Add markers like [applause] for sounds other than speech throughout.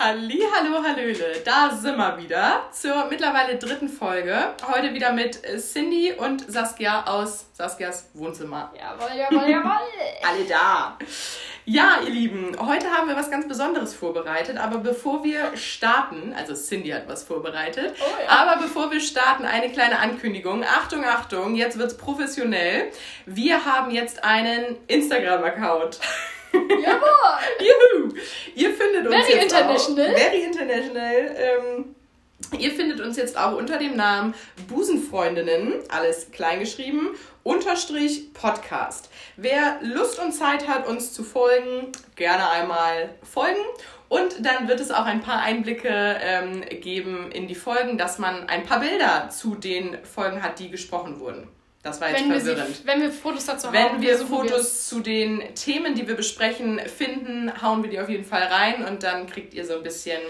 Halli, hallo, hallöle. Da sind wir wieder zur mittlerweile dritten Folge. Heute wieder mit Cindy und Saskia aus Saskias Wohnzimmer. Jawohl, jawohl, jawohl. [laughs] Alle da. Ja, ihr Lieben, heute haben wir was ganz Besonderes vorbereitet, aber bevor wir starten, also Cindy hat was vorbereitet, Oh ja. aber bevor wir starten, eine kleine Ankündigung. Achtung, Achtung, jetzt wird's professionell. Wir haben jetzt einen Instagram-Account. [laughs] Jawohl. Juhu! Ihr findet uns Very jetzt international. Auch, very international. Ähm, ihr findet uns jetzt auch unter dem Namen Busenfreundinnen, alles kleingeschrieben, unterstrich Podcast. Wer Lust und Zeit hat, uns zu folgen, gerne einmal folgen. Und dann wird es auch ein paar Einblicke ähm, geben in die Folgen, dass man ein paar Bilder zu den Folgen hat, die gesprochen wurden. Das war jetzt Wenn wir, sie, verwirrend. wenn wir Fotos dazu haben. Wenn wir Fotos zu den Themen, die wir besprechen, finden, hauen wir die auf jeden Fall rein und dann kriegt ihr so ein bisschen,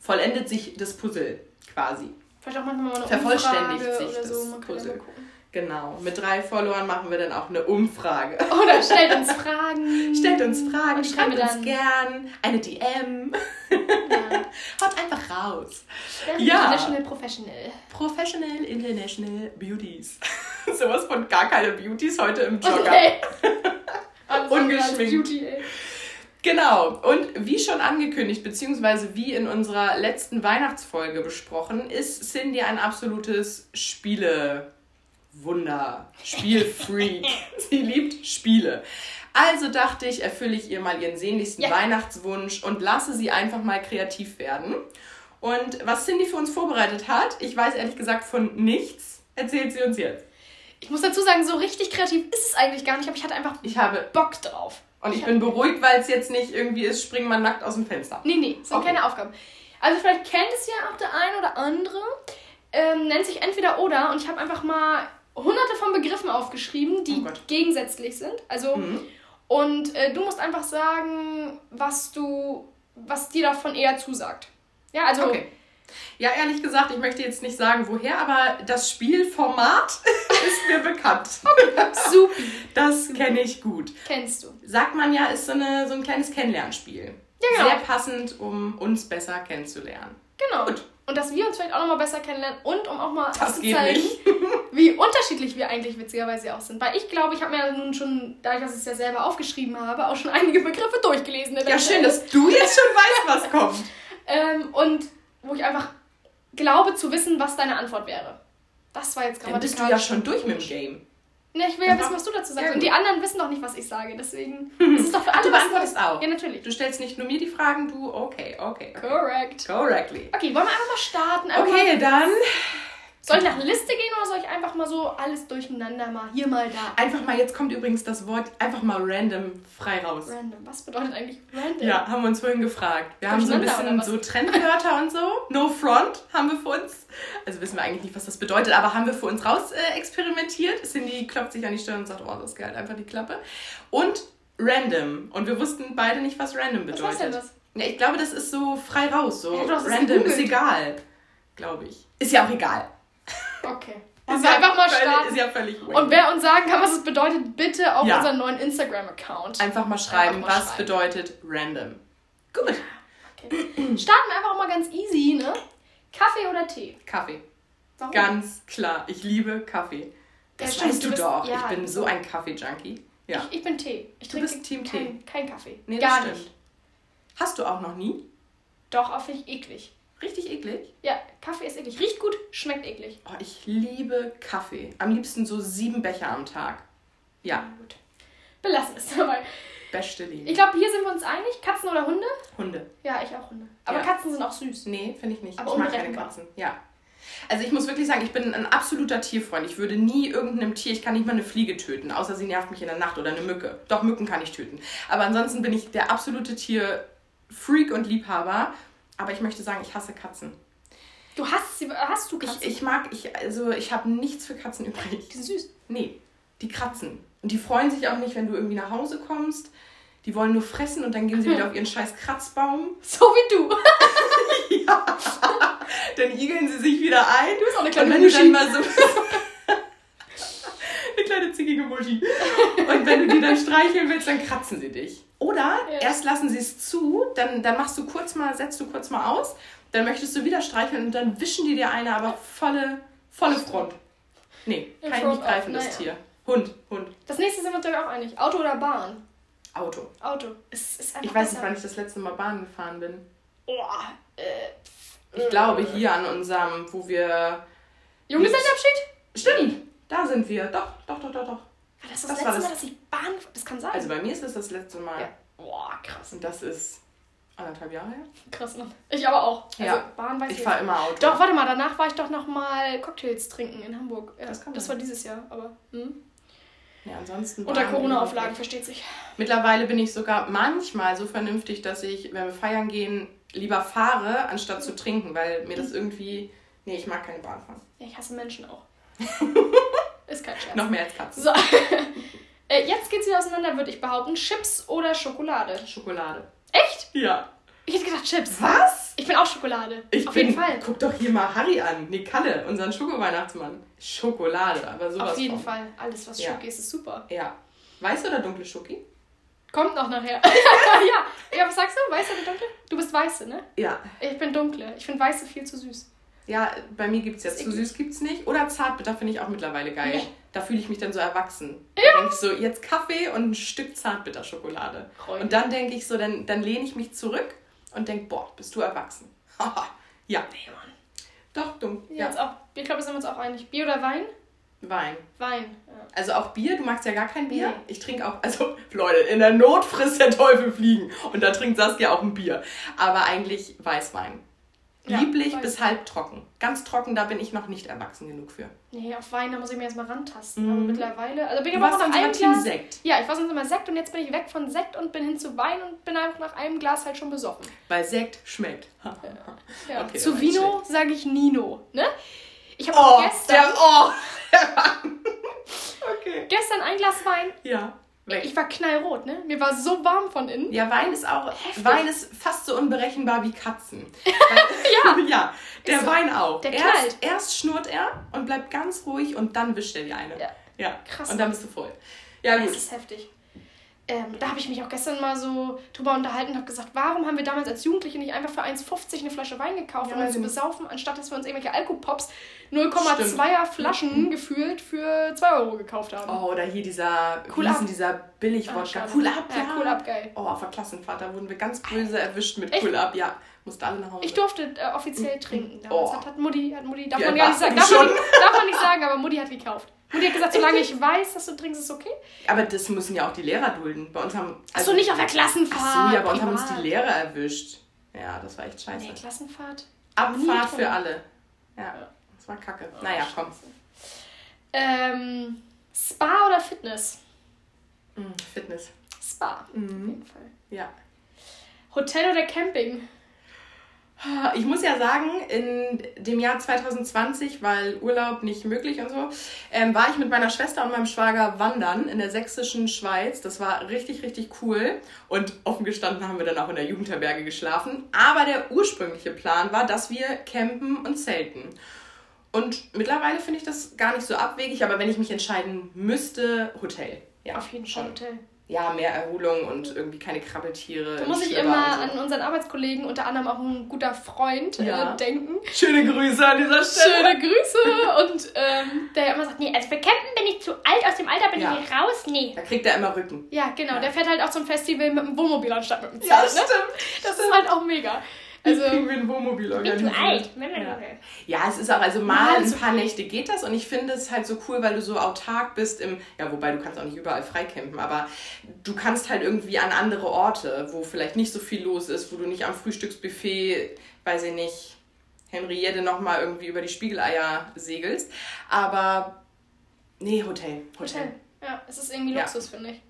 vollendet sich das Puzzle quasi. Vielleicht auch manchmal mal eine Vervollständigt Umfrage sich das so. Ja Puzzle. gucken. Genau. Mit drei Followern machen wir dann auch eine Umfrage. [laughs] Oder stellt uns Fragen. Stellt uns Fragen, Und schreibt uns gern eine DM. Ja. [laughs] Haut einfach raus. Ja. International Professional. Professional International Beauties. [laughs] Sowas von gar keine Beauties heute im Jogger. Okay. Ungeschminkt. Beauty, ey. Genau. Und wie schon angekündigt, beziehungsweise wie in unserer letzten Weihnachtsfolge besprochen, ist Cindy ein absolutes Spiele-Wunder. Spielfreak. [laughs] Sie liebt Spiele. Also dachte ich, erfülle ich ihr mal ihren sehnlichsten Ja. Weihnachtswunsch und lasse sie einfach mal kreativ werden. Und was Cindy für uns vorbereitet hat, ich weiß ehrlich gesagt von nichts, erzählt sie uns jetzt. Ich muss dazu sagen, so richtig kreativ ist es eigentlich gar nicht, aber ich hatte einfach Ich habe, Bock drauf. und ich bin beruhigt, weil es jetzt nicht irgendwie ist, spring mal nackt aus dem Fenster. Nee, nee, das sind Okay. keine Aufgaben. Also vielleicht kennt es ja auch der ein oder andere. Ähm, nennt sich entweder oder und ich habe einfach mal hunderte von Begriffen aufgeschrieben, die Oh gegensätzlich sind. Also Mhm. und äh, du musst einfach sagen, was du, was dir davon eher zusagt. Ja, also Okay. Ja, ehrlich gesagt, ich möchte jetzt nicht sagen, woher, aber das Spielformat [laughs] ist mir bekannt. super, Das kenne ich gut. kennst du. Sagt man ja, ist so, eine, so ein kleines Kennenlernspiel. Ja, genau. Sehr passend, um uns besser kennenzulernen. Genau. Gut. Und dass wir uns vielleicht auch nochmal besser kennenlernen und um auch mal Das geht aufzuzeigen, nicht. Wie unterschiedlich wir eigentlich witzigerweise auch sind. Weil ich glaube, ich habe mir ja nun schon, dadurch, dass ich es ja selber aufgeschrieben habe, auch schon [laughs] einige Begriffe durchgelesen. Ja, schön, dass du jetzt schon weißt, was [laughs] kommt. Ähm, und wo ich einfach glaube zu wissen, was deine Antwort wäre. Das war jetzt gerade bist du ja schon durch mit dem Game. Ne, ich will ja wissen, was du dazu sagst. Ja, Und die anderen wissen doch nicht, was ich sage. Deswegen [laughs] ist es doch für Ach, alle du was beantwortest auch. Ja, natürlich. Du stellst nicht nur mir die Fragen, du, okay, okay. okay. Correct. Correctly. Okay, wollen wir einfach mal starten? Einfach Okay, dann Soll ich nach Liste gehen oder soll ich einfach mal so alles durcheinander mal hier, mal da? einfach mal, jetzt kommt übrigens das Wort einfach mal random frei raus. Random. Was bedeutet eigentlich random? Ja, haben wir uns vorhin gefragt. Wir haben so ein bisschen so Trendwörter und so. No front haben wir für uns. Also wissen wir eigentlich nicht, was das bedeutet, aber haben wir für uns raus äh, experimentiert. Cindy klopft sich an die Stirn und sagt, oh, das ist geil, einfach die Klappe. Und random. Und wir wussten beieide nicht, was random Was bedeutet. heißt denn das? Ja, ich glaube, das ist so frei raus. So random ist egal. Glaube ich. Ist ja auch egal. Okay. Ist ja wir einfach mal völlig- starten? Ist ja völlig Und wer uns sagen kann, was es bedeutet, bitte auf Ja. unseren neuen Instagram-Account. Einfach mal schreiben, Einfach mal was schreiben. bedeutet random. Gut. Okay. Starten wir einfach mal ganz easy, ne? Kaffee oder Tee? Kaffee. Warum? Ganz klar. Ich liebe Kaffee. Das Ja, weißt du, bist- doch. ja, ich bin so ein Kaffee-Junkie. Ja. Ich, ich bin Tee. Ich trinke Team kein, kein Kaffee. Nee, das Gar stimmt. nicht. Hast du auch noch nie? Doch, auch finde ich eklig. Richtig eklig. Ja, Kaffee ist eklig. Riecht gut, schmeckt eklig. Oh, ich liebe Kaffee. Am liebsten so sieben Becher am Tag. Ja, Gut. Belassen es dabei. beste Leben. Ich glaube, hier sind wir uns einig. Katzen oder Hunde? Hunde. Ja, ich auch Hunde. Aber Ja. Katzen sind auch süß. Nee, finde ich nicht. Aber ich mag keine. Katzen. Ja. Also ich muss wirklich sagen, ich bin ein absoluter Tierfreund. Ich würde nie irgendeinem Tier, ich kann nicht mal eine Fliege töten, außer sie nervt mich in der Nacht oder eine Mücke. Doch, Mücken kann ich töten. Aber ansonsten bin ich der absolute Tierfreak und Liebhaber. Aber ich möchte sagen, ich hasse Katzen. Du hast sie, hast du Ich, Katzen? ich mag, ich, also ich habe nichts für Katzen übrig. die sind süß. Nee, die kratzen. Und die freuen sich auch nicht, wenn du irgendwie nach Hause kommst. Die wollen nur fressen und dann gehen sie wieder auf ihren scheiß Kratzbaum. [laughs] So wie du. [laughs] Ja. Dann igeln sie sich wieder ein. Du bist auch eine Und kleine wenn du dann mal so. [laughs] zickige Muschi. Und wenn du die dann streicheln willst, dann kratzen sie dich. Oder Ja. erst lassen sie es zu, dann, dann machst du kurz mal, setzt du kurz mal aus, dann möchtest du wieder streicheln und dann wischen die dir eine, aber volle, volle Front. Nee, Front nicht greifen, auf, das naja. Tier. Hund, Hund, Das nächste sind wir uns auch einig. Auto oder Bahn? Auto. Auto. Es ist einfach Ich weiß nicht, wann ich das letzte Mal Bahn gefahren bin. Oh, äh, Ich glaube hier an unserem, wo wir. Junggesellenabschied? Stimmt, da sind wir. Doch, doch, doch, doch, doch. War das das, Das letzte das- Mal, dass ich Bahn... Das kann sein. Also bei mir ist das das letzte Mal. ja. Boah, krass. Und das ist anderthalb Jahre her. Krass, Mann. Ich aber auch. Also, Ja. Bahn weiß ich Ich fahre immer Auto. Doch, warte mal, danach war ich doch noch mal Cocktails trinken in Hamburg. Ja, Das das kann das sein. war dieses Jahr, aber hm. Ja, ansonsten. unter Corona-Auflagen, versteht sich. Mittlerweile bin ich sogar manchmal so vernünftig, dass ich, wenn wir feiern gehen, lieber fahre, anstatt zu trinken, weil mir das irgendwie. Nee, ich mag keine Bahn fahren. Ja, ich hasse Menschen auch. [laughs] Kein Scherz. Noch mehr als Katzen. So. [laughs] äh, jetzt geht's wieder auseinander, würde ich behaupten. Chips oder Schokolade? Schokolade. Echt? Ja. Ich hätte gedacht Chips. Was? Ich bin auch Schokolade. Ich Auf bin, jeden Fall. Guck doch hier mal Harry an. Nee, Kalle, unseren Schoko-Weihnachtsmann. Schokolade, aber sowas Auf jeden von. Fall. Alles, was Ja. Schoki ist, ist super. Ja. Weiße oder dunkle Schoki? Kommt noch nachher. [laughs] ja. ja, was sagst du? Weiße oder dunkle? Du bist weiße, ne? Ja. Ich bin dunkle. Ich finde weiße viel zu süß. Ja, bei mir gibt's jetzt Ist zu süß gibt's nicht. Oder Zartbitter finde ich auch mittlerweile geil. Nee. Da fühle ich mich dann so erwachsen. Da denke ich so, jetzt Kaffee und ein Stück Zartbitterschokolade. Freude. Und dann denke ich so, dann, dann lehne ich mich zurück und denke, boah, bist du erwachsen. Haha. [laughs] ja, Nee, Mann. doch, dumm. Ja. Jetzt auch, ich glaube, wir sind uns auch einig. Bier oder Wein? Wein. Wein. Ja. Also auch Bier, du magst ja gar kein Bier. Nee. Ich trinke auch, also [laughs] Leute, in der Not frisst der Teufel fliegen. Und da trinkt Saskia auch ein Bier. Aber eigentlich Weißwein. Ja, Lieblich Weiß- bis halb trocken. Ganz trocken, da bin ich noch nicht erwachsen genug für. Nee, auf Wein, da muss ich mir erstmal rantasten. Mhm. Aber mittlerweile. Also bin ich aber auch nach einem Glas. Sekt. Ja, ich war sonst immer Sekt und jetzt bin ich weg von Sekt und bin hin zu Wein und bin einfach nach einem Glas halt schon besoffen. Weil Sekt schmeckt. [laughs] Ja. Okay, zu Vino sage ich Nino. Ne? Ich habe Oh, gestern, der, oh. [laughs] okay. gestern ein Glas Wein. Ja. Weg. Ich war knallrot, ne? Mir war so warm von innen. Ja, Wein ist auch. Heftig. Wein ist fast so unberechenbar wie Katzen. [laughs] ja. ja, der so. Wein auch. Der erst, knallt. erst schnurrt er und bleibt ganz ruhig und dann wischt er die eine. Ja. ja. Krass. Und dann bist du voll. Ja, Das gut. ist heftig. Ähm, da habe ich mich auch gestern mal so drüber unterhalten und habe gesagt, warum haben wir damals als Jugendliche nicht einfach für 1,50 eine Flasche Wein gekauft, Ja, um uns zu genau. besaufen, anstatt dass wir uns irgendwelche Alkopops 0,2er Flaschen gefühlt für 2 Euro gekauft haben. Oh, oder hier dieser, Cool wie dieser Ah, Billig-Wodka. schade. cool Up, Ja, Cool Up, geil. Oh, auf der Klassenfahrt, da wurden wir ganz böse erwischt mit Echt? Cool Up. Ja, mussten alle nach Hause. Ich durfte äh, offiziell trinken. Damals Oh. hat, hat Mutti, hat Mutti, darf Wie man gar nicht sagen. Darf man, darf man nicht sagen, aber Mutti hat gekauft. Mutti hat gesagt, solange ich weiß, dass du trinkst, ist okay. Aber das müssen ja auch die Lehrer dulden. Bei uns haben. Achso, nicht auf der Klassenfahrt. Ach so, ja, bei uns haben uns privat. die Lehrer erwischt. Ja, das war echt scheiße. Nee, Klassenfahrt. Abfahrt für alle. Ja, Ja. das war kacke. Naja, komm. Ähm, Spa oder Fitness? Mm, Fitness. Spa, auf Mhm. jeden Fall. Ja. Hotel oder Camping? Ich muss ja sagen, in dem Jahr 2020, weil Urlaub nicht möglich und so, ähm, war ich mit meiner Schwester und meinem Schwager wandern in der sächsischen Schweiz. Das war richtig, richtig cool. Und offen gestanden haben wir dann auch in der Jugendherberge geschlafen. Aber der ursprüngliche Plan war, dass wir campen und zelten. Und mittlerweile finde ich das gar nicht so abwegig, aber wenn ich mich entscheiden müsste, Hotel. Ja, Auf jeden Fall. Hotel. Ja, mehr Erholung und irgendwie keine Krabbeltiere. Da muss ich immer so. an unseren Arbeitskollegen, unter anderem auch ein guter Freund, Ja. äh, denken. Schöne Grüße an dieser Stelle. Schöne Grüße. Und ähm, der immer sagt, nee, also für Campen bin ich zu alt, aus dem Alter bin Ja. ich raus. Nee. Da kriegt er immer Rücken. Ja, genau. Ja. Der fährt halt auch zum Festival mit dem Wohnmobil anstatt mit dem Zelt. Ja, ne? stimmt. Das ist halt auch mega. Also, kriegen wir ein Wohnmobil bin organisiert. zu alt. Ja. ja, es ist auch, also mal Ja, ein paar. Nächte geht das und ich finde es halt so cool, weil du so autark bist im, ja, wobei du kannst auch nicht überall freicampen, aber du kannst halt irgendwie an andere Orte, wo vielleicht nicht so viel los ist, wo du nicht am Frühstücksbuffet, weiß ich nicht, Henriette nochmal irgendwie über die Spiegeleier segelst, aber nee, Hotel, Hotel. Hotel. Ja, es ist irgendwie Ja. Luxus, finde ich.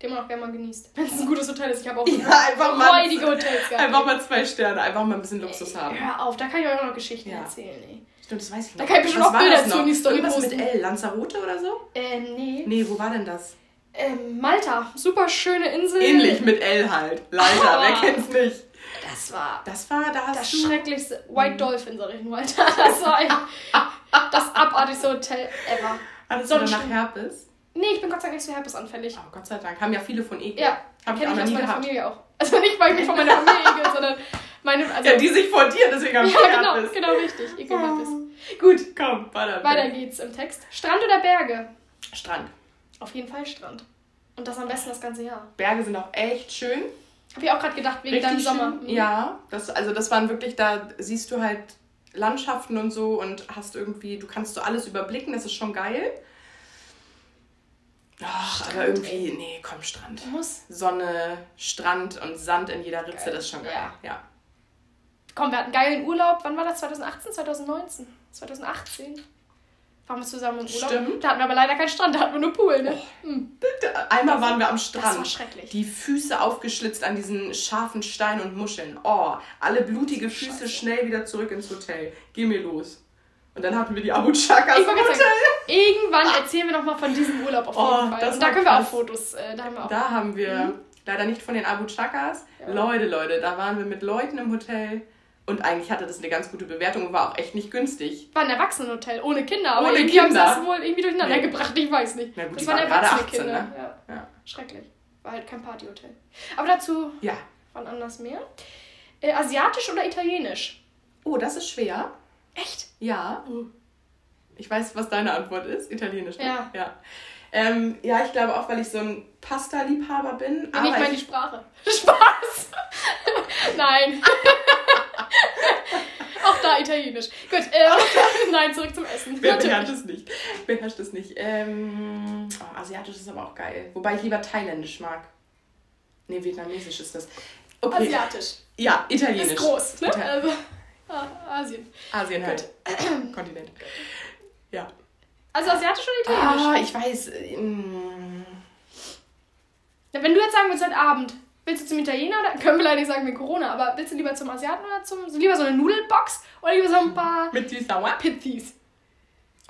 Den man auch gerne mal genießt. [laughs] Wenn es ein gutes Hotel ist. Ich habe auch Ja, einfach mal, räudige Hotels gehabt. einfach mal zwei Sterne, einfach mal ein bisschen Luxus haben. Hör auf, da kann ich euch auch noch Geschichten Ja. erzählen, ey. Stimmt, das weiß ich Da noch. kann ich bestimmt auch Bilder zu in die Story Irgendwas posten. mit L, Lanzarote oder so? Ähm, nee. Nee, wo war denn das? Ähm, Malta. Super schöne Insel. Ähnlich mit L halt. Leider, wer kennt's nicht? Das war Das war, da hast das schrecklichste. White Dolphin, sag ich nur, Alter. Das war [laughs] das abartigste Hotel ever. Hattest du danach. Herpes? Nee, ich bin Gott sei Dank nicht so herpesanfällig. Oh, Gott sei Dank. Haben ja viele von Ekel. Ja. Hab ich Kenne auch noch aus nie meiner gehabt. Familie auch. Also nicht, weil ich mich von meiner Familie ekel, [laughs] sondern meine. Also, Ja, die sich vor dir, deswegen am ja, genau, bist. genau richtig. Ekelhaft ist. Gut, Komm, weiter. weiter geht's im Text. Strand oder Berge? Strand. Auf jeden Fall Strand. Und das am besten das ganze Jahr. Berge sind auch echt schön. Hab ich auch gerade gedacht, wegen deinem Sommer. schön. Ja, das, also das waren wirklich, da siehst du halt Landschaften und so und hast irgendwie, du kannst so alles überblicken, das ist schon geil. Ach, aber irgendwie, nee, komm, Strand. Muss. Sonne, Strand und Sand in jeder Ritze, Geil. das ist schon geil. Ja. Ja. Komm, wir hatten geilen Urlaub. Wann war das? 2018, 2019? 2018. Waren wir zusammen im Urlaub. Stimmt. Da hatten wir aber leider keinen Strand, da hatten wir nur Pool, ne? Hm. Einmal waren wir am Das war Strand. schrecklich. Die Füße aufgeschlitzt an diesen scharfen Steinen und Muscheln. Oh, alle blutige Füße Scheiße. schnell wieder zurück ins Hotel. Geh mir los. Und dann hatten wir die Abu Chakas im Hotel. sagen, irgendwann erzählen wir nochmal von diesem Urlaub auf jeden Oh, Fall. das Und da war können wir auch. Fotos, äh, da haben wir auch. Da haben wir leider nicht von den Abu Chakas. Ja. Leute, Leute, da waren wir mit Leuten im Hotel. Und eigentlich hatte das eine ganz gute Bewertung und war auch echt nicht günstig. War ein Erwachsenenhotel, ohne Kinder. Aber Ohne irgendwie haben sie Kinder. das wohl irgendwie durcheinander Nee. gebracht, ich weiß nicht. Na gut, das waren gerade erwachsene 18, Kinder. ne? Ja. Ja. Schrecklich. War halt kein Partyhotel. Aber dazu ja. wann anders mehr. Äh, Asiatisch oder Italienisch? Oh, das ist schwer. Echt? Ja. Ich weiß, was deine Antwort ist. Italienisch. Ne? Ja. Ja. Ähm, ja, ich glaube auch, weil ich so ein Pasta-Liebhaber bin. Aber ich meine die Sprache. [laughs] Spaß! [laughs] Nein. [laughs] Auch da Italienisch. Gut, äh, nein, zurück zum Essen. wer beherrscht es nicht? Beherrscht es nicht. Ähm, oh, Asiatisch ist aber auch geil. Wobei ich lieber Thailändisch mag. Nee, Vietnamesisch ist das. Okay. Asiatisch. Ja, Italienisch. Ist groß, ne? Ital- Also, ah, Asien. Asien halt. Kontinent. Ja. Also Asiatisch oder Italienisch? Ah, ich weiß. ähm, Ja, Wenn du jetzt sagen würdest, heute Abend, willst du zum Italiener oder [laughs] können wir leider nicht sagen wegen Corona, aber willst du lieber zum Asiaten oder zum. Lieber so eine Nudelbox oder lieber so ein paar Mit süß sauer. Pizzis?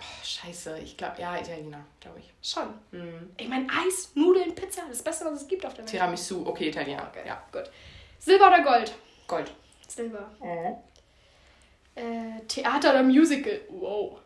Oh, scheiße. Ich glaube, ja, Italiener, glaube ich. Schon. Mhm. Ich meine, Eis, Nudeln, Pizza, das Beste, was es gibt auf der Welt. Tiramisu, okay, Italiener. Okay, Ja. gut. Silber oder Gold? Gold. Silber. Äh, Theater oder Musical? Wow.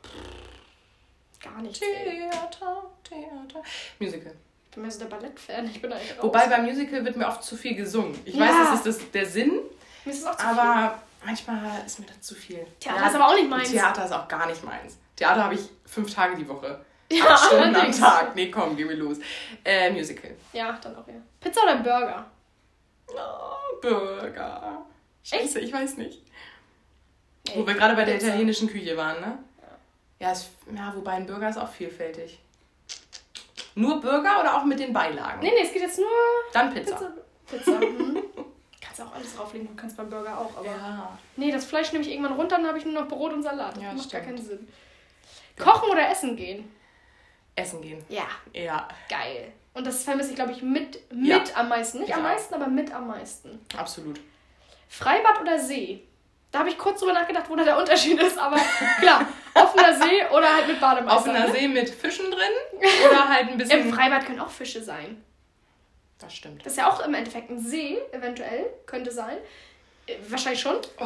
Gar nicht. Theater, Theater. Musical. Ich bin mehr so der Ballettfan. Ich bin eigentlich raus. Wobei beim Musical wird mir oft zu viel gesungen. Ich Ja. weiß, das ist das, der Sinn, Mir ist es auch zu aber manchmal ist mir das zu viel. Theater ist aber auch nicht meins. Theater ist auch gar nicht meins. Theater habe ich fünf Tage die Woche. viel. Ja, Acht Stunden am. Tag. Nee, komm, geh mir los. Äh, Musical. Ja, dann auch ja. Pizza oder Burger? Oh, Burger. Scheiße, ich weiß nicht. Nee, Wo wir gerade bei der Pizza. italienischen Küche waren, ne? Ja, es, ja, wobei ein Burger ist auch vielfältig. Nur Burger oder auch mit den Beilagen? Nee, nee, es geht jetzt nur Dann Pizza. Pizza. Pizza. Mhm. [laughs] kannst auch alles drauflegen, du kannst beim Burger auch, aber. Ja. Nee, das Fleisch nehme ich irgendwann runter, dann habe ich nur noch Brot und Salat. Das Ja, macht gar stimmt. keinen Sinn. Kochen oder essen gehen? Essen gehen. Ja, Ja, geil. Und das vermisse ich, glaube ich, mit, mit Ja. am meisten. Nicht Ich am meisten, aber mit am meisten. absolut. Freibad oder See? Da habe ich kurz drüber nachgedacht, wo da der Unterschied ist, aber klar, offener See oder halt mit Bademeister. Offener ne? See mit Fischen drin oder halt ein bisschen. Im Freibad können auch Fische sein. das stimmt. Das ist ja auch im Endeffekt ein See, eventuell, könnte sein. Äh, Wahrscheinlich schon, Oh,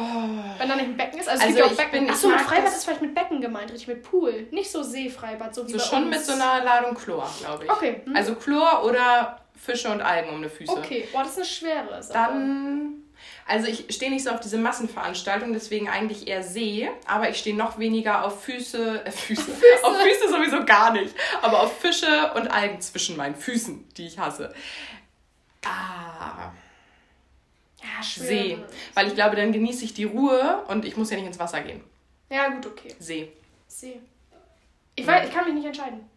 wenn da nicht ein Becken ist. Also, Also es gibt ja auch ich Becken. Achso, mit Freibad ist vielleicht mit Becken gemeint, richtig mit Pool. Nicht so Seefreibad, so wie so schon uns. mit so einer Ladung Chlor, glaube ich. Okay. hm. Also Chlor oder Fische und Algen um die Füße. Okay, boah, das ist eine schwere Sache. Dann. Also ich stehe nicht so auf diese Massenveranstaltungen, deswegen eigentlich eher See, aber ich stehe noch weniger auf Füße, äh, [laughs] Füße, auf Füße sowieso gar nicht, aber auf Fische und Algen zwischen meinen Füßen, die ich hasse. Ah, Ja, schwer. See, weil ich glaube, dann genieße ich die Ruhe und ich muss ja nicht ins Wasser gehen. Ja, gut, okay. See. See. Ich, weiß, ich kann mich nicht entscheiden.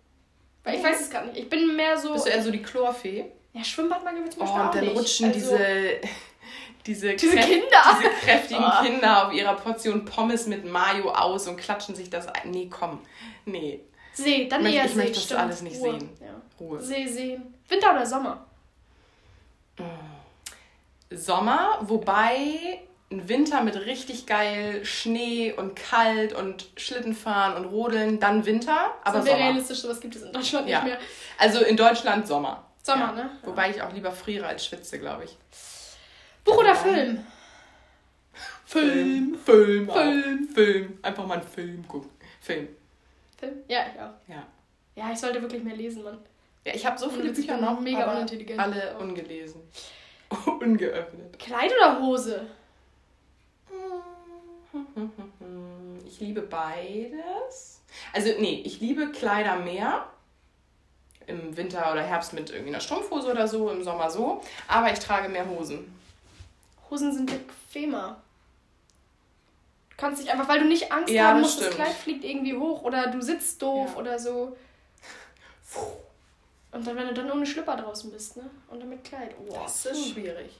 Weil ich weiß es gerade nicht. Ich bin mehr so. Bist du eher so die Chlorfee? Ja, Schwimmbad mag ich zum Oh, Beispiel und auch dann rutschen Also, diese, diese, Diese kräft- Kinder. diese kräftigen Oh. Kinder auf ihrer Portion Pommes mit Mayo aus und klatschen sich das ein. Nee, komm. Nee. See, dann Ich möchte- eher ich möchte das stimmt. alles nicht Ruhe. sehen. Ja. Ruhe. See, sehen. Winter oder Sommer? Sommer, wobei ein Winter mit richtig geil Schnee und kalt und Schlittenfahren und Rodeln, dann Winter, aber Sind wir Sommer. realistisch, sowas gibt es in Deutschland Ja. nicht mehr. Also in Deutschland Sommer. Sommer, Ja. ne? Wobei ich auch lieber friere als schwitze, glaube ich. Buch oder Film? Film. Film. auch. Film. Film. Einfach mal einen Film gucken. Film. Film? Ja, ich auch. Ja. Ja, ich sollte wirklich mehr lesen, Mann. Ja, ich habe so viele Bücher noch, mega unintelligent. alle ungelesen. [laughs] Ungeöffnet. Kleid oder Hose? [laughs] Ich liebe beides. Also, nee, ich liebe Kleider mehr. Im Winter oder Herbst mit irgendwie einer Strumpfhose oder so, im Sommer so. Aber ich trage mehr Hosen. Hosen sind bequemer. Du kannst dich einfach, weil du nicht Angst Ja, haben das musst, das stimmt. Kleid fliegt irgendwie hoch oder du sitzt doof Ja. oder so. [laughs] Und dann, wenn du dann ohne Schlüpper draußen bist, ne? Und dann mit Kleid. Oh, Das ist schwierig.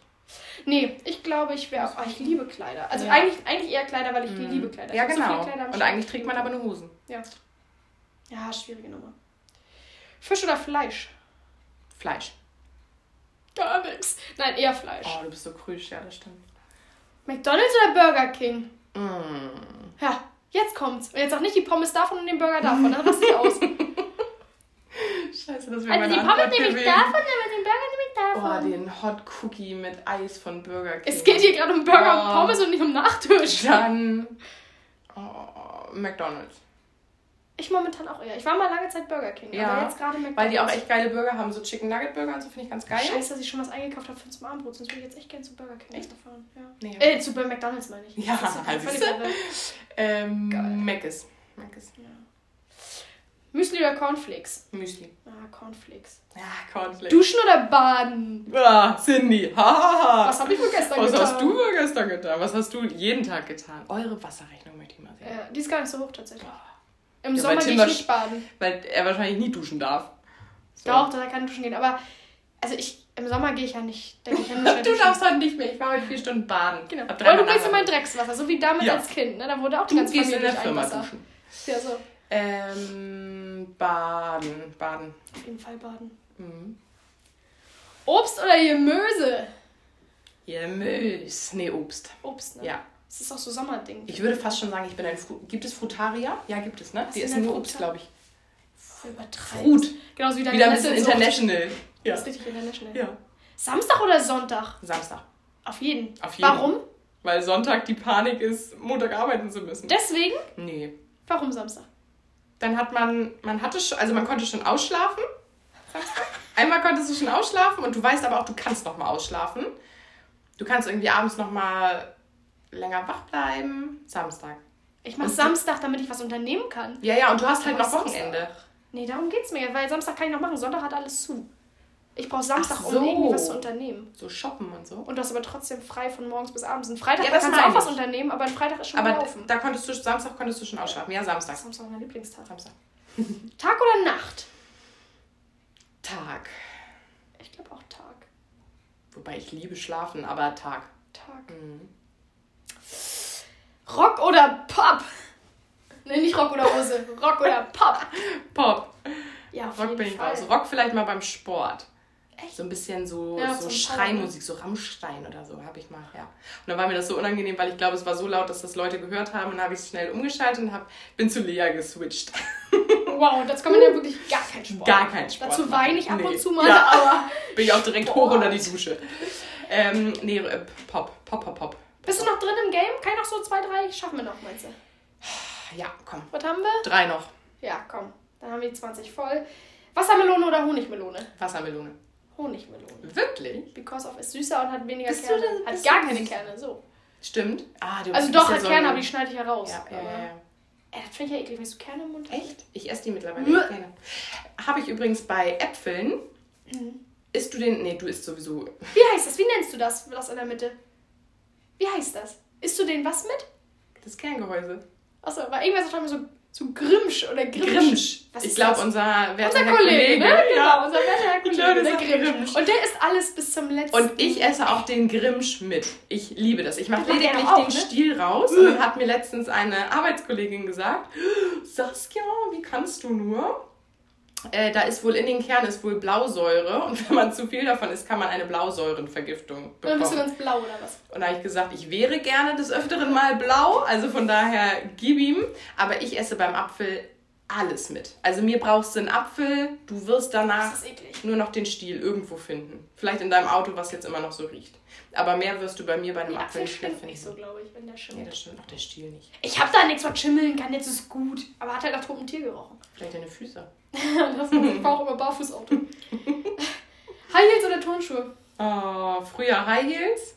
Nee, ich glaube, ich wäre auch. Oh, ich liebe Kleider. Also Ja. eigentlich, eigentlich eher Kleider, weil ich liebe Kleider. Ja, Ich so genau. viele Kleider Und eigentlich trägt man aber nur Hosen. Ja. Ja, schwierige Nummer. Fisch oder Fleisch? Fleisch. Gar nichts. Nein, eher Fleisch. Oh, du bist so krüsch, ja, das stimmt. McDonalds oder Burger King? Mm. Ja, jetzt kommt's. Und jetzt auch nicht die Pommes davon und den Burger davon. Dann raste ich aus. [laughs] Scheiße, das wäre Also meine die Pommes nehme ich davon, aber den Burger nehme ich Oh, davon. den Hot Cookie mit Eis von Burger King. es geht hier gerade um Burger und Oh. Pommes und nicht um Nachtisch. Dann oh, McDonald's. Ich momentan auch eher. Ich war mal lange Zeit Burger King, Ja, aber jetzt gerade McDonalds. Weil die auch echt geile Burger haben, so Chicken Nugget Burger und so finde ich ganz geil. Scheiße, dass ich schon was eingekauft habe für zum Abendbrot, sonst würde ich jetzt echt gerne zu Burger King Echt? fahren. Ja. Nee. Äh, zu McDonalds meine ich. Ja, irre. Ähm, Geil. Mc's. Mc's. Müsli oder Cornflakes? Müsli. Ah, Cornflakes. Ja, Cornflakes. Duschen oder baden? Ah, Cindy. Hahaha. Was habe ich wohl gestern Was getan? hast du wohl gestern getan? Was hast du jeden Tag getan? Eure Wasserrechnung möchte ich mal sehen. Ja, die ist gar nicht so hoch tatsächlich. Im Ja, Sommer gehe ich nicht baden. Weil er wahrscheinlich nie duschen darf. So. Doch, da kann duschen gehen. Aber also ich, im Sommer gehe ich ja nicht. Gehe ich ja schnell [laughs] Du darfst heute nicht mehr. Ich war heute vier Stunden baden. Genau. Dreimal du gehst in mein nachgedacht. Dreckswasser, so wie damals Ja. als Kind. Ne? Da wurde auch die Du ganze gehst in Familie der Firma Einwasser. duschen. Ja, so. Ähm, baden. Baden. Auf jeden Fall baden. Mhm. Obst oder Gemüse? Gemüse. Nee, Obst. Obst, ne? Ja. Das ist auch so Sommerding. Ich würde fast schon sagen, ich bin ein Fru Gibt es Frutarier? Ja, gibt es, ne? Was Die ist essen nur Obst, glaube ich. Übertreibt. Frut. Genauso wie deine Wieder ein bisschen international. Ja. Das ist richtig international. Ja. Samstag oder Sonntag? Samstag. Auf jeden. Auf jeden. Warum? Weil Sonntag die Panik ist, Montag arbeiten zu müssen. Deswegen? Nee. Warum Samstag? Dann hat man, man hatte schon, also man konnte schon ausschlafen. Samstag. Einmal konntest du schon ausschlafen und du weißt aber auch, du kannst noch mal ausschlafen. Du kannst irgendwie abends noch mal länger wach bleiben. Samstag. Ich mache Samstag, damit ich was unternehmen kann. Ja, ja, und du hast halt noch Samstag. Wochenende. Nee, darum geht's mir, weil Samstag kann ich noch machen. Sonntag hat alles zu. Ich brauche Samstag, so. um irgendwie was zu unternehmen. So shoppen und so. Und du hast aber trotzdem frei von morgens bis abends. Ein Freitag Ja, da das kannst du auch was unternehmen, aber ein Freitag ist schon Aber gelaufen. da konntest du, Samstag konntest du schon ausschlafen. Ja, Samstag. Samstag ist mein Lieblingstag. Samstag. Tag oder Nacht? Tag. Ich glaube auch Tag. Wobei ich liebe schlafen, aber Tag. Tag. Mhm. Rock oder Pop? Nee, nicht Rock oder Hose. Rock oder Pop. [laughs] Pop. Ja, auf Rock bin ich raus. Rock vielleicht mal beim Sport. Echt? So ein bisschen so, Ja, so Schreimusik, so Rammstein oder so habe ich mal, ja. Und dann war mir das so unangenehm, weil ich glaube, es war so laut, dass das Leute gehört haben und dann habe ich es schnell umgeschaltet und hab, bin zu Lea geswitcht. [laughs] Wow, das kann man ja wirklich gar keinen Sport. Gar kein Sport. Dazu weine ich ab Nee. und zu mal, Ja. aber. Bin ich auch direkt Boah. hoch unter die Dusche. Ähm, nee, äh, Pop, Pop, Pop, Pop. Bist du noch drin im Game? Kann ich noch so zwei, drei? Schaffen wir noch, meinst du? Ja, komm. Was haben wir? Drei noch. Ja, komm. Dann haben wir die 20 voll. Wassermelone oder Honigmelone? Wassermelone. Honigmelone. Wirklich? Because of ist süßer und hat weniger Bist du Kerne. denn- hat gar keine? Kerne, so. Stimmt. Ah, du Also doch, hat so Kerne, aber die schneide ich ja raus. Ja, ja, ja. Ey, das finde ich ja eklig, wenn du Kerne im Mund hast. Echt? Ich esse die mittlerweile echt gerne. Habe ich übrigens bei Äpfeln. Mhm. Isst du den? Nee, du isst sowieso. Wie heißt das? Wie nennst du das, das in der Mitte? Wie heißt das? Isst du den was mit? Das Kerngehäuse. Achso, irgendwer sagt immer so, so Grimsch oder Grimsch. Grimsch. Was ich glaube, unser werter Unser Herr Kollege, ne? Genau, Ja. unser werter Kollege, der das ist Grimsch. Grimsch. Und der isst alles bis zum letzten. Und ich esse auch den Grimsch mit. Ich liebe das. Ich mache lediglich auch, den ne? Stiel raus. Und hat mir letztens eine Arbeitskollegin gesagt, [gasps] Saskia, wie kannst du nur? Äh, da ist wohl in den Kernen ist wohl Blausäure und wenn man zu viel davon isst, kann man eine Blausäurenvergiftung Dann bist du bekommen. ganz blau oder was? Und da habe ich gesagt, ich wäre gerne des Öfteren mal blau, also von daher gib ihm. Aber ich esse beim Apfel alles mit. Also mir brauchst du einen Apfel, du wirst danach nur noch den Stiel irgendwo finden. Vielleicht in deinem Auto, was jetzt immer noch so riecht. Aber mehr wirst du bei mir bei einem Apfel Apfel nicht mehr finden. nicht so, glaube ich, wenn der Nee, schimmelt. das stimmt auch der Stiel nicht. Ich habe da nichts, was schimmeln kann, jetzt ist gut. Aber hat halt nach totem Tier gerochen. [laughs] Vielleicht deine Füße. das war auch immer Barfußauto. [laughs] High Heels oder Turnschuhe? Oh, früher High Heels.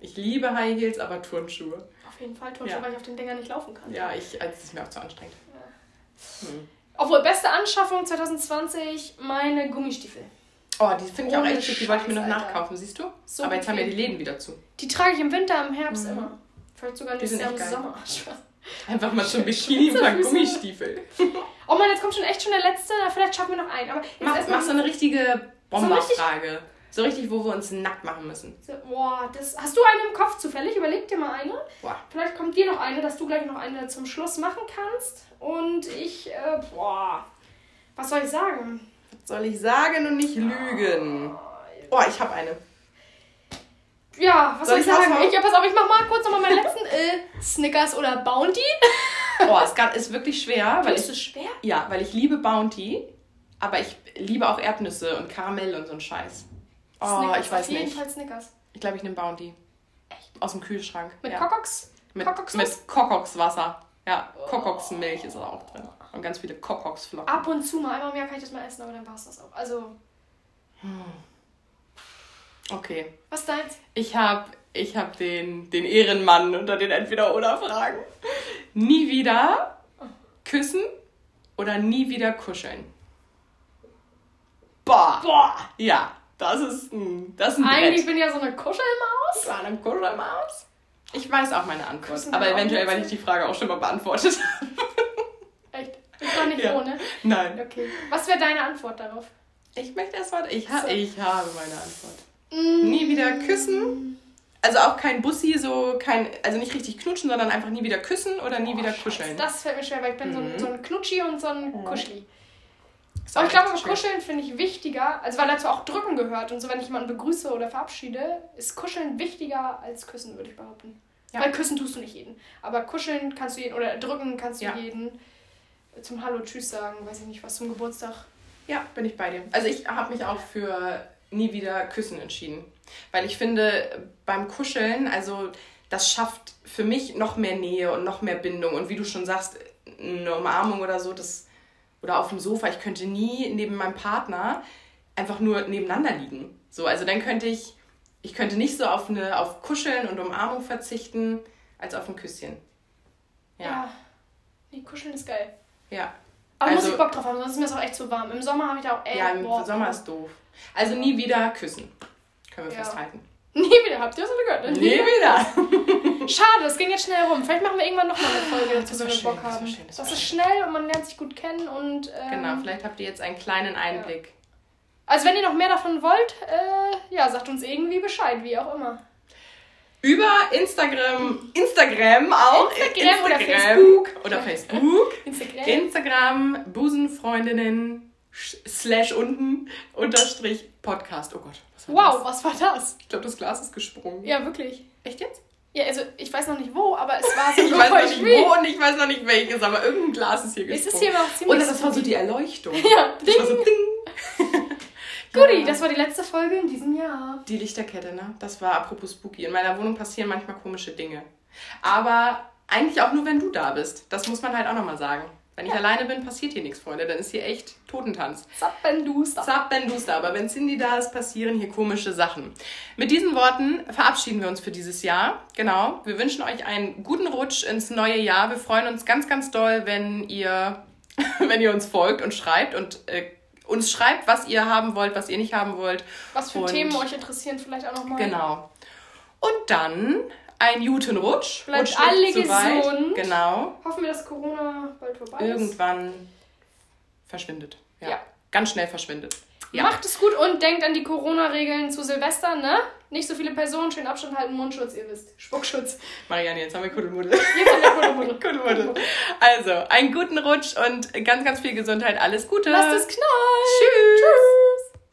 Ich liebe High Heels, aber Turnschuhe. Auf jeden Fall Turnschuhe, Ja. weil ich auf den Dingern nicht laufen kann. Ja, ich, also, es ist mir auch zu anstrengend. Hm. Obwohl, beste Anschaffung 2020, meine Gummistiefel. Oh, die finde ich auch echt schick. Die wollte ich mir noch Alter. nachkaufen, siehst du? So aber jetzt haben ja bequem. die Läden wieder zu. Die trage ich im Winter, im Herbst immer. Vielleicht sogar nächstes Jahr im geil. Sommer. [laughs] Einfach mal ein Bikini und ein paar. Gummistiefel. Oh Mann, jetzt kommt schon echt schon der letzte. Vielleicht schaffen wir noch einen. Aber jetzt Mach, mach so eine richtige richtig- Bomberfrage. So richtig, wo wir uns nackt machen müssen. So, Boah, das, hast du eine im Kopf zufällig? Überleg dir mal eine. Boah. Vielleicht kommt dir noch eine, dass du gleich noch eine zum Schluss machen kannst. Und ich, äh, boah, was soll ich sagen? Was soll ich sagen und nicht lügen? Oh, ich habe eine. Ja, was Soll soll, ich sagen? Ich, ja, pass auf, ich mach mal kurz nochmal meinen letzten. Äh, Snickers oder Bounty? [laughs] Oh, es ist wirklich schwer, weil du ich, schwer? ja, weil ich liebe Bounty, aber ich liebe auch Erdnüsse und Karamell und so ein Scheiß. Oh, Snickers, ich weiß auf jeden nicht. Fall Snickers. Ich glaube, ich nehme Bounty. Echt? Aus dem Kühlschrank. Mit ja. Kokox? Mit, Kokoxwasser. Ja, Kokoxmilch ist auch drin. Und ganz viele Kokoxflocken. Ab und zu mal, einmal im Jahr kann ich das mal essen, aber dann war es das auch. Also, Okay. was ist deins? Ich habe ich hab den, den Ehrenmann unter den Entweder-Oder-Fragen. Nie wieder küssen oder nie wieder kuscheln. Boah. Boah! Ja, das ist ein, das ist ein Eigentlich Brett. bin ich ja so eine Kuschelmaus. War eine Kuschelmaus? Ich weiß auch meine Antwort, Küssen aber eventuell, weil ich die Frage auch schon mal beantwortet [laughs] habe. Echt? Ich war nicht Ja. ohne. Nein. Okay. Was wäre deine Antwort darauf? Ich möchte erst mal, ich, ha So. ich habe meine Antwort. Nie wieder küssen. Also auch kein Bussi, so kein, also nicht richtig knutschen, sondern einfach nie wieder küssen oder nie wieder Scheiße, kuscheln. Das fällt mir schwer, weil ich bin so, ein, Mhm. so ein Knutschi und so ein Kuschli. Aber ich glaube, aber. Kuscheln finde ich wichtiger, also weil dazu auch Drücken gehört und so, wenn ich jemanden begrüße oder verabschiede, ist Kuscheln wichtiger als Küssen, würde ich behaupten. Ja. Weil Küssen tust du nicht jeden. Aber Kuscheln kannst du jeden, oder drücken kannst du Ja. jeden. Zum Hallo, Tschüss sagen, weiß ich nicht, was zum Geburtstag. Ja, bin ich bei dir. Also ich habe mich auch für nie wieder küssen entschieden. Weil ich finde, beim Kuscheln, also das schafft für mich noch mehr Nähe und noch mehr Bindung. Und wie du schon sagst, eine Umarmung oder so, das oder auf dem Sofa, ich könnte nie neben meinem Partner einfach nur nebeneinander liegen. So, also dann könnte ich, ich könnte nicht so auf eine, auf Kuscheln und Umarmung verzichten, als auf ein Küsschen. Ja. Nee, Kuscheln ist geil. Ja. Aber muss Also- ich Bock drauf haben, sonst ist mir das auch echt zu warm. Im Sommer habe ich da auch echt Ja, im Bock Sommer ist doof. Also nie wieder küssen. Können wir Ja. festhalten. [laughs] Nie wieder, habt ihr das gehört? ne? [laughs] Nie wieder. Schade, das ging jetzt schnell rum. Vielleicht machen wir irgendwann nochmal eine Folge dazu, Das wenn wir Bock das haben. schön, das das ist schön. schnell und man lernt sich gut kennen und ähm, Genau, vielleicht habt ihr jetzt einen kleinen Einblick. Also wenn ihr noch mehr davon wollt, äh, ja, sagt uns irgendwie Bescheid, wie auch immer. Über Instagram, Instagram auch. Instagram oder Facebook. Oder Facebook. [laughs] Instagram. Instagram, Busenfreundinnen slash unten unterstrich Podcast. Oh Gott, was wow, das? was war das? Ich glaube, das Glas ist gesprungen. Ja, wirklich. Echt jetzt? Ja, also ich weiß noch nicht wo, aber es war [laughs] so Ich weiß noch nicht wo und ich weiß noch nicht welches, aber irgendein Glas ist hier Es gesprungen. ist hier noch ziemlich Oder das war so die Erleuchtung. [laughs] Ja, Das war so ding. ding. [laughs] Guti, Ja. das war die letzte Folge in diesem Jahr. Die Lichterkette, ne? Das war apropos spooky. In meiner Wohnung passieren manchmal komische Dinge. Aber eigentlich auch nur, wenn du da bist. Das muss man halt auch nochmal sagen. Wenn ich alleine bin, passiert hier nichts, Freunde. Dann ist hier echt Totentanz. Zappenduster. Zappenduster. Aber wenn Cindy da ist, passieren hier komische Sachen. Mit diesen Worten verabschieden wir uns für dieses Jahr. Genau. Wir wünschen euch einen guten Rutsch ins neue Jahr. Wir freuen uns ganz, ganz doll, wenn ihr, [laughs] wenn ihr uns folgt und schreibt und äh, uns schreibt, was ihr haben wollt, was ihr nicht haben wollt. Was für Und- Themen euch interessieren, vielleicht auch nochmal. Genau. Und dann ein guten Rutsch. Bleibt Rutscht nicht alle zu weit. gesund. Genau. Hoffen wir, dass Corona bald vorbei ist. Irgendwann verschwindet. Ja. Ja. Ganz schnell verschwindet. Ja. Macht es gut und denkt an die Corona-Regeln zu Silvester, ne? Nicht so viele Personen, schön Abstand halten, Mundschutz, ihr wisst. Spuckschutz. Marianne, jetzt haben wir Kuddelmuddel. Jetzt haben wir Kuddelmuddel. [laughs] Kuddelmuddel. Also, einen guten Rutsch und ganz, ganz viel Gesundheit. Alles Gute. Lasst es knallen. Tschüss. Tschüss.